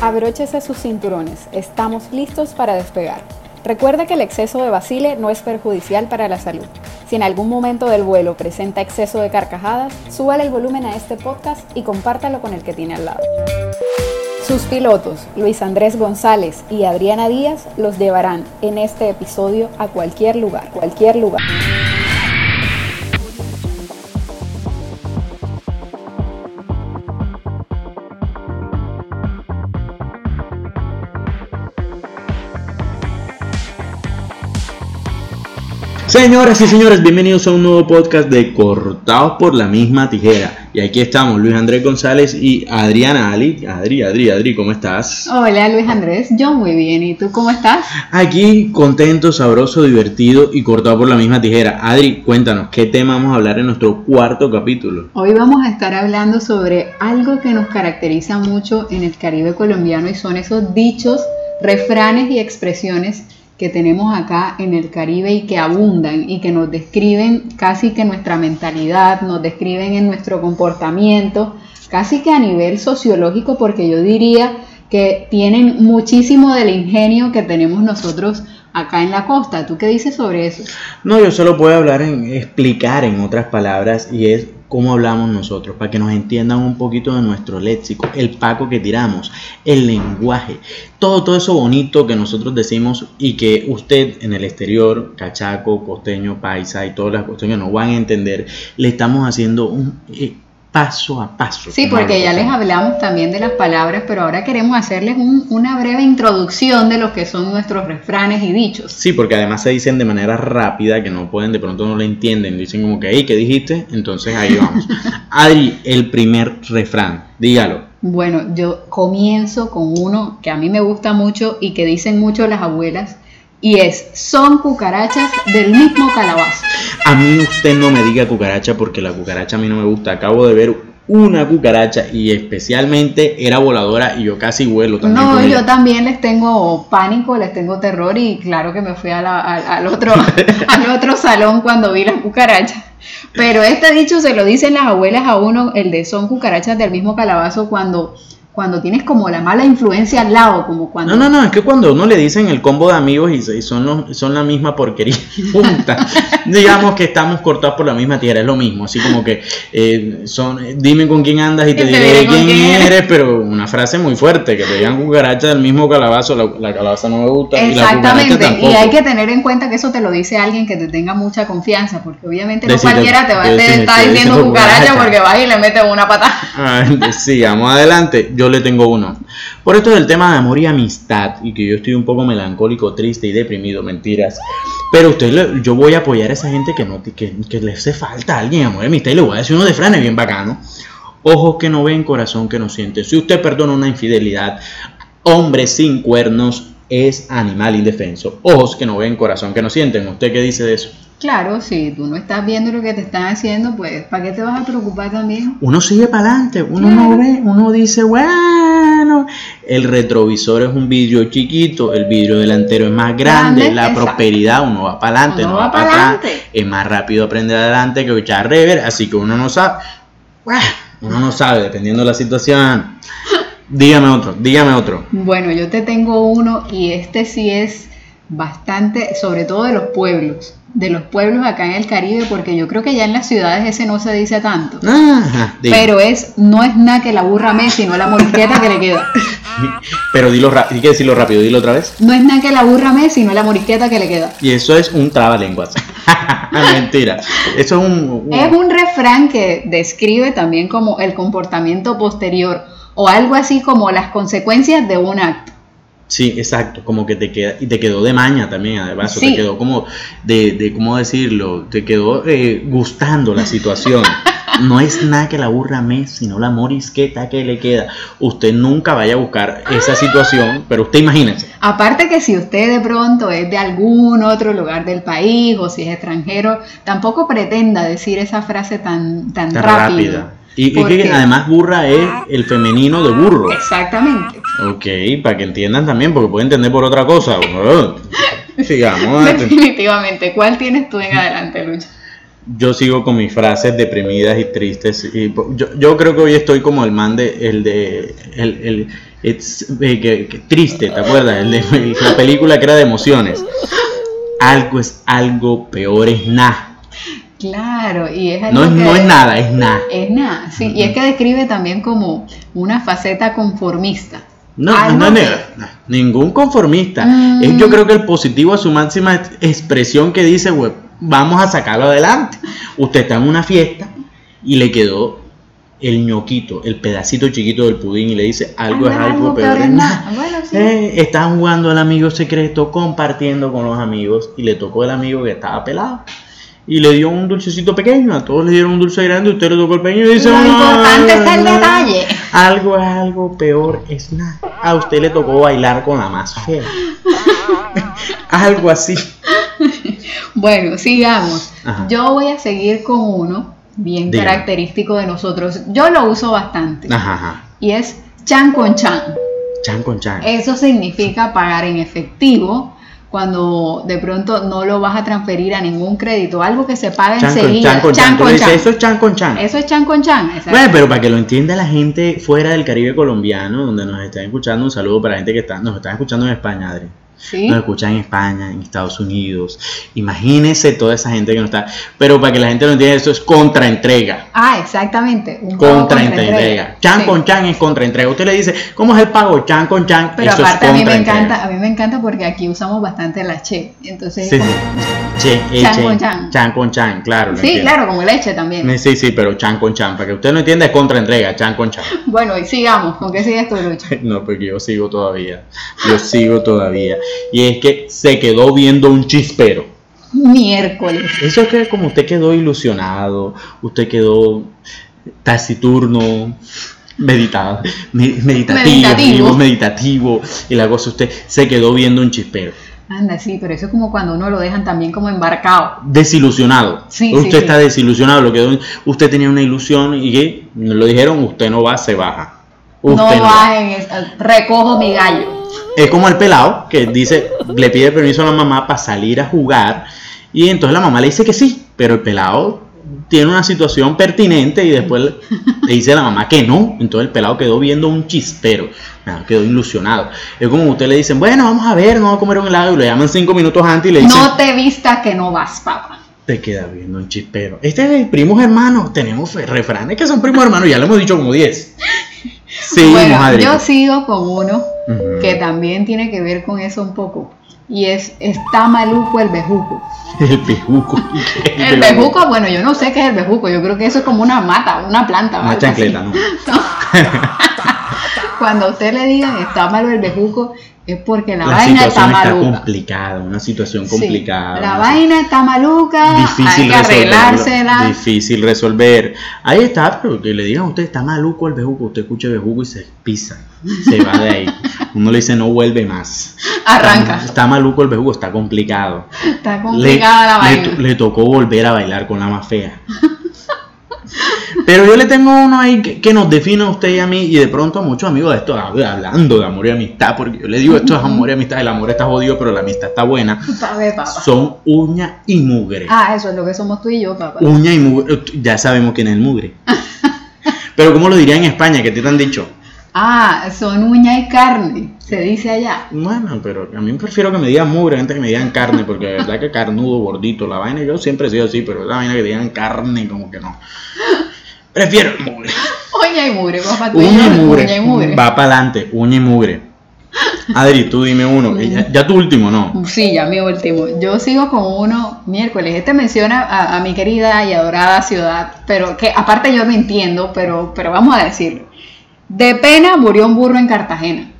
Abróchese sus cinturones, estamos listos para despegar. Recuerda que el exceso de vacile no es perjudicial para la salud. Si en algún momento del vuelo presenta exceso de carcajadas, súbale el volumen a este podcast y compártalo con el que tiene al lado. Sus pilotos, Luis Andrés González y Adriana Díaz, los llevarán en este episodio a cualquier lugar, cualquier lugar. Señoras y señores, bienvenidos a un nuevo podcast de Cortados por la misma tijera. Y aquí estamos, Luis Andrés González y Adriana Ali. Adri, Adri, Adri, ¿cómo estás? Hola Luis Andrés, yo muy bien. ¿Y tú cómo estás? Aquí contento, sabroso, divertido y cortado por la misma tijera. Adri, cuéntanos, ¿qué tema vamos a hablar en nuestro cuarto capítulo? Hoy vamos a estar hablando sobre algo que nos caracteriza mucho en el Caribe colombiano y son esos dichos, refranes y expresiones que tenemos acá en el Caribe y que abundan y que nos describen casi que nuestra mentalidad, nos describen en nuestro comportamiento, casi que a nivel sociológico, porque yo diría que tienen muchísimo del ingenio que tenemos nosotros acá en la costa. ¿Tú qué dices sobre eso? No, yo solo puedo hablar en explicar en otras palabras y es cómo hablamos nosotros, para que nos entiendan un poquito de nuestro léxico, el paco que tiramos, el lenguaje, todo, todo eso bonito que nosotros decimos y que usted en el exterior, cachaco, costeño, paisa y todas las cuestiones nos van a entender, le estamos haciendo un... Paso a paso. Sí, porque ya les hablamos también de las palabras, pero ahora queremos hacerles una breve introducción de lo que son nuestros refranes y dichos. Sí, porque además se dicen de manera rápida, que no pueden, de pronto no lo entienden, dicen como que, hey, ¿qué dijiste? Entonces ahí vamos. Adri, el primer refrán, dígalo. Bueno, yo comienzo con uno que a mí me gusta mucho y que dicen mucho las abuelas, y es, son cucarachas del mismo calabazo. A mí usted no me diga cucaracha porque la cucaracha a mí no me gusta. Acabo de ver una cucaracha y especialmente era voladora y yo casi vuelo también. No, yo también les tengo pánico, les tengo terror y claro que me fui al, otro, al otro salón cuando vi la cucaracha. Pero este dicho se lo dicen las abuelas a uno, el de son cucarachas del mismo calabazo cuando cuando tienes como la mala influencia al lado, como cuando... No, no, no, es que cuando uno le dicen el combo de amigos y, son, son la misma porquería junta, digamos que estamos cortados por la misma tierra, es lo mismo, así como que eh, son, dime con quién andas y te, diré quién, eres, pero una frase muy fuerte, que te digan cucaracha del mismo calabazo, la, calabaza no me gusta. Exactamente, y, la y hay que tener en cuenta que eso te lo dice alguien que te tenga mucha confianza, porque obviamente no cualquiera te va a estar diciendo cucaracha, porque vas y le metes una patada. sí, vamos adelante. Yo le tengo uno. Por esto del tema de amor y amistad, y que yo estoy un poco melancólico, triste y deprimido, mentiras. Pero usted, yo voy a apoyar a esa gente que, no, que, que le hace falta a alguien amor y amistad, y le voy a decir uno de franes bien bacano. Ojos que no ven, corazón que no siente. Si usted perdona una infidelidad, hombre sin cuernos es animal indefenso. Ojos que no ven, corazón que no sienten. ¿Usted qué dice de eso? Claro, si tú no estás viendo lo que te están haciendo, pues ¿para qué te vas a preocupar también? Uno sigue para adelante, uno no ve, uno dice, bueno, el retrovisor es un vidrio chiquito, el vidrio delantero es más grande, la prosperidad, uno va para adelante, no va, para atrás, es más rápido aprender adelante que echar rever, así que uno no sabe, uno no sabe, dependiendo de la situación. Dígame otro, dígame otro. Bueno, yo te tengo uno y este sí es bastante, sobre todo de los pueblos de los pueblos acá en el Caribe, porque yo creo que ya en las ciudades ese no se dice tanto. pero es, no es nada que la burra me, sino la morisqueta que le queda. Pero dilo rápido, hay que decirlo rápido, dilo otra vez. No es nada que la burra me, sino la morisqueta que le queda. Y eso es un trabalenguas. Mentira. Eso es un, Es un refrán que describe también como el comportamiento posterior o algo así como las consecuencias de un acto. Sí, exacto, como que te queda, y te quedó de maña también, además, te quedó como de, de, ¿cómo decirlo? Te quedó eh, gustando la situación. No es nada que la burra me, sino la morisqueta que le queda. Usted nunca vaya a buscar esa situación, pero usted imagínese. Aparte que si usted de pronto es de algún otro lugar del país o si es extranjero, tampoco pretenda decir esa frase tan, tan, rápida. Y, que además burra es el femenino de burro. Exactamente. Ok, para que entiendan también, porque pueden entender por otra cosa. Sigamos. Definitivamente. ¿Cuál tienes tú en adelante, Lucha? yo sigo con mis frases deprimidas y tristes. Y yo, yo creo que hoy estoy como el man de el de el, el it's, eh, que- que- triste, ¿te acuerdas? El de la película que era de emociones. Algo es algo, peor es nada. Claro, y es algo No es, que- no es nada, es nada. Es nada, sí, y es que describe también como una faceta conformista. No, Algo no es que- nada, no, ningún conformista. Mm. Es yo creo que el positivo a su máxima ex- expresión que dice, "Güey, vamos a sacarlo adelante. Usted está en una fiesta y le quedó el ñoquito, el pedacito chiquito del pudín y le dice, algo es algo, peor es es nada. Bueno, sí. Eh, estaban jugando al amigo secreto, compartiendo con los amigos y le tocó el amigo que estaba pelado. Y le dio un dulcecito pequeño, a todos le dieron un dulce grande, usted le tocó el pequeño y dice... Lo "Ay, importante está el no". detalle. Algo es algo, peor es nada. A usted le tocó bailar con la más fea. algo así. Bueno, sigamos. Ajá. Yo voy a seguir con uno bien Dígame. característico de nosotros. Yo lo uso bastante. Ajá, ajá. Y es chan con chan. Chan con chan. Eso significa pagar en efectivo cuando de pronto no lo vas a transferir a ningún crédito, algo que se paga Chan enseguida. chan con Chan chan. Tú con le dices, chan. Eso es chan con chan. Eso es chan con chan. Bueno, pero para que lo entienda la gente fuera del Caribe colombiano, donde nos están escuchando, un saludo para la gente que está, nos están escuchando en España, Adri. ¿Sí? Nos escuchan en España, en Estados Unidos. Imagínense toda esa gente que no está. Pero para que la gente lo entienda, eso es contraentrega. Ah, exactamente. Contraentrega. Chan Sí. con chan es contraentrega. Usted le dice, ¿cómo es el pago? Chan con chan. Pero eso aparte es a mí me encanta, a mí me encanta porque aquí usamos bastante la che. Entonces Sí, Che, eh, Chan che, con chan. Chan con chan, claro. Sí, entiendo. claro, como leche también. Sí, sí, pero chan con chan. Para que usted no entienda, es contraentrega. Chan con chan. Bueno, y sigamos. ¿Con qué sigues tú, Lucho? No, porque yo sigo todavía. Yo sigo todavía. Y es que se quedó viendo un chispero. Miércoles. Eso es que como usted quedó ilusionado, usted quedó taciturno, meditado, me- meditativo, Meditativo. meditativo, y la cosa usted se quedó viendo un chispero. Anda, sí, pero eso es como cuando uno lo dejan también como embarcado. Desilusionado. Sí, usted sí, está sí. desilusionado, lo quedó, usted tenía una ilusión y que lo dijeron, usted no va, se baja. No bajen, recojo mi gallo. Es como el pelado que dice, le pide permiso a la mamá para salir a jugar y entonces la mamá le dice que sí, pero el pelado tiene una situación pertinente y después le dice a la mamá que no, entonces el pelado quedó viendo un chispero, nada, quedó ilusionado. Es como usted le dicen, bueno, vamos a ver, no vamos a comer un helado y lo llaman cinco minutos antes y le dicen, No te vistas que no vas, papá. te queda viendo un chispero. Este es el primos hermanos, tenemos refranes que son primos hermanos, ya lo hemos dicho como 10. Sí, bueno, yo sigo con uno que también tiene que ver con eso un poco. Y es, está maluco el bejuco. El pejuco. El bejuco, bueno, yo no sé qué es el bejuco. Yo creo que eso es como una mata, una planta. Una chancleta, ¿no? Cuando a usted le digan está malo el bejuco, es porque la, La vaina está situación está maluca. complicada, una situación Sí, complicada. la vaina está maluca, difícil hay que arreglársela. Difícil resolver. Ahí está, pero que le digan a usted, está maluco el bejuco, usted escucha bejuco y se pisa, se va de ahí. Uno le dice, no vuelve más. Arranca. Está, está maluco el bejuco, está complicado. Está Le, complicada la le vaina. to- le tocó volver a bailar con la más fea. Pero yo le tengo uno ahí que, que nos define a usted y a mí y de pronto a muchos amigos de esto, hab- hablando de amor y amistad, porque yo le digo esto es amor y amistad, el amor está jodido, pero la amistad está buena. Ver, papá. Son uña y mugre. Ah, eso es lo que somos tú y yo, papá. Uña y mugre, ya sabemos quién es el mugre. Pero ¿cómo lo diría en España? ¿Qué te han dicho? Ah, son uña y carne, se dice allá. Bueno, pero a mí prefiero que me digan mugre antes que me digan carne, porque de verdad que carnudo, gordito, la vaina, yo siempre he sido así, pero la vaina que digan carne, como que no. Prefiero el mugre. Uña y mugre, papá. Uña y yo, mugre. Uña y mugre. Va para adelante, uña y mugre. Adri, tú dime uno. Ya, ya tu último, ¿no? Sí, ya mi último. Yo sigo con uno miércoles. Este menciona a, a mi querida y adorada ciudad, pero que aparte yo no entiendo, pero, pero vamos a decirlo. De pena murió un burro en Cartagena.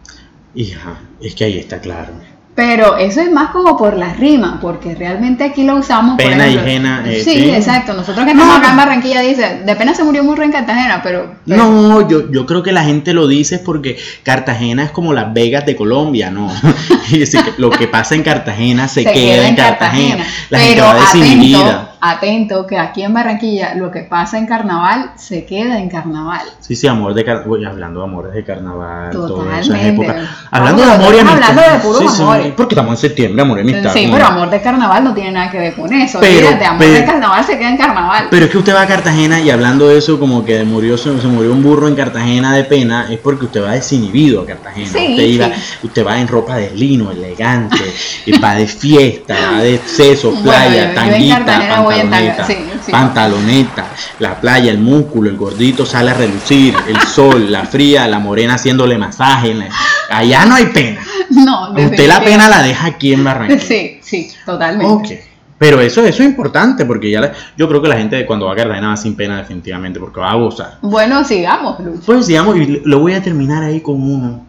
Hija, es que ahí está claro. Pero eso es más como por la rima, porque realmente aquí lo usamos por Pena y ejemplo- jena, eh, sí, sí. exacto. Nosotros que estamos No, acá en. Barranquilla dice, de pena se murió burro en Cartagena, pero, pero- No, yo, yo creo que la gente lo dice porque Cartagena es como Las Vegas de Colombia, ¿no? Decir, lo que pasa en Cartagena se, queda, en Cartagena. La gente va atento, desinhibida. Atento que aquí en Barranquilla lo que pasa en carnaval se queda en carnaval. Sí, sí, amor de carnaval. Hablando de amores de carnaval, todas esas épocas. Hablando de amor y amistad. hablando de puros Sí, porque estamos en septiembre, amor y amistad. Sí, pero amor de carnaval no tiene nada que ver con eso. Pero- Olvídate, amor pero- de carnaval se queda en carnaval. Pero es que usted va a Cartagena y hablando de eso, como que murió, se, se murió un burro en Cartagena de pena, es porque usted va desinhibido a Cartagena. Sí, usted, iba, usted va en ropa de lino, elegante, y va de fiesta, va de exceso, Bueno, playa, yo- yo tanguita, tanga, pantaloneta, sí, sí. pantaloneta, la playa, el músculo, el gordito sale a relucir, el sol, la fría, la morena haciéndole masaje. Allá no hay pena. No, Usted la pena la deja aquí en Barranquilla. Sí, sí, totalmente. Ok. Pero eso, eso es importante porque ya la- yo creo que la gente cuando va a Cartagena va sin pena definitivamente porque va a gozar. Bueno, sigamos, Lucho. Pues digamos, y lo voy a terminar ahí con uno,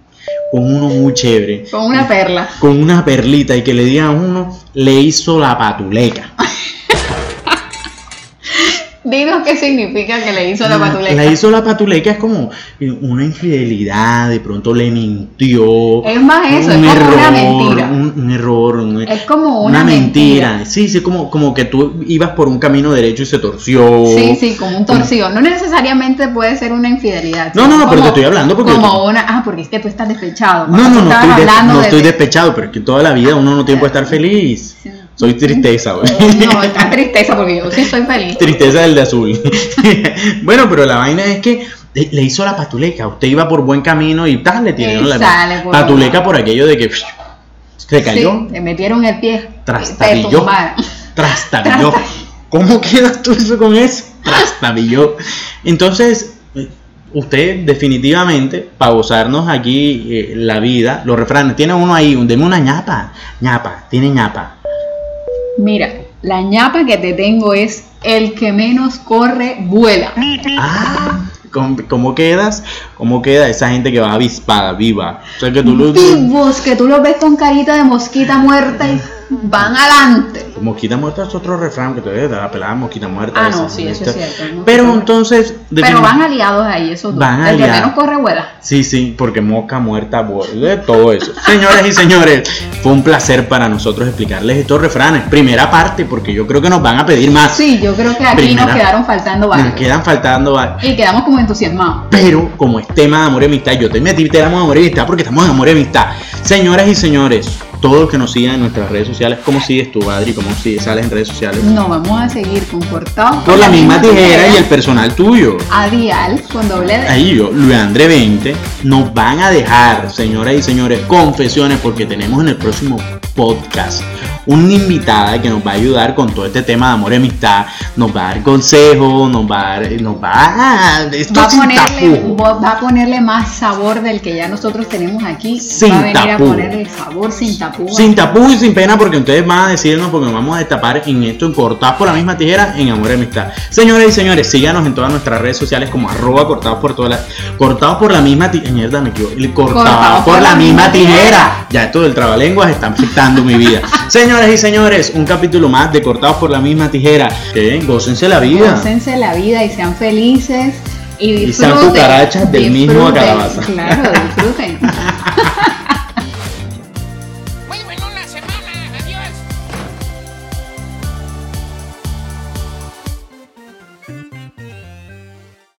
con uno muy chévere, Con una perla. con una perlita y que le digan a uno, le hizo la patuleca. Dinos qué significa que le hizo la patuleca. La hizo la patuleca es como una infidelidad, de pronto le mintió. Es más eso, es como una mentira. Un, un error, un- Es como una mentira. Sí, sí, como, como que tú ibas por un camino derecho y se torció. Sí, sí, como un torcido. No necesariamente puede ser una infidelidad. No, no, no, pero como- te estoy hablando porque- Como una. Ah, porque es que tú estás despechado. No, no, no, estoy, hablando no de- estoy despechado, pero es que toda la vida uno no tiene que estar feliz. Sí. Soy tristeza, güey. No, está tristeza porque yo sí estoy feliz. Tristeza del de azul. bueno, pero la vaina es que le le hizo la patuleca. Usted iba por buen camino y tal, le tiraron Y la por- patuleca por aquello de que se cayó, Sí, te metieron el pie. Trastabilló. trastabilló. Trasta- ¿Cómo quedas tú eso con eso? Trastabilló. Entonces, usted definitivamente, para gozarnos aquí eh, la vida, los refranes, tiene uno ahí, deme una ñapa, ñapa, tiene ñapa. Mira, la ñapa que te tengo es el que menos corre, vuela. Ah, ¿cómo, cómo quedas? ¿Cómo queda esa gente que va avispada, viva? O sea, que tú lo... Vivos, que tú los ves con carita de mosquita muerta y van adelante. Mosquita muerta es otro refrán que te debe dar la pelada mosquita muerta. Ah, esa, no, sí, eso es cierto. Pero entonces... Pero van aliados ahí, esos dos. Van el que aliados. menos corre, vuela. Sí, sí, porque mosca muerta, vuelve, todo eso. Señoras y señores, fue un placer para nosotros explicarles estos refranes. Primera parte, porque yo creo que nos van a pedir más. Sí, yo creo que aquí Primera. nos quedaron faltando Nos varios. quedan faltando varios. Y quedamos como entusiasmados. Pero como es tema de amor y amistad, yo te metí tema de amor y amistad porque estamos en amor y amistad. Señoras y señores, todos los que nos sigan en nuestras redes sociales, ¿cómo sigues tú, Adri? ¿Cómo sigues, sales en redes sociales? No, vamos a seguir con cortados Por la misma tijera y el personal tuyo. A Dial con doble D. Ahí yo, Luandre 20, nos van a dejar, señoras y señores, confesiones porque tenemos en el próximo podcast una invitada que nos va a ayudar con todo este tema de amor y amistad, nos va a dar consejos, nos va a dar, nos va a, esto Va sin ponerle, va a ponerle más sabor del que ya nosotros tenemos aquí. Sin va a venir a ponerle sabor sin tapujos. Sin tapujo y sin pena porque ustedes van a decirnos porque nos vamos a destapar en esto, en cortados por la misma tijera, en amor y amistad. Señoras y señores, síganos en todas nuestras redes sociales como arroba cortados por todas las... Cortados por la misma tijera. Mierda, me equivoco. Cortados, por, la misma tijera. Ya esto del trabalenguas está afectando mi vida. Señoras y señores, un capítulo más de Cortados por la misma tijera. Que gócense la vida. Gócense la vida y sean felices y Y sean disfruten. cucarachas del mismo disfruten, calabaza. Claro, disfruten.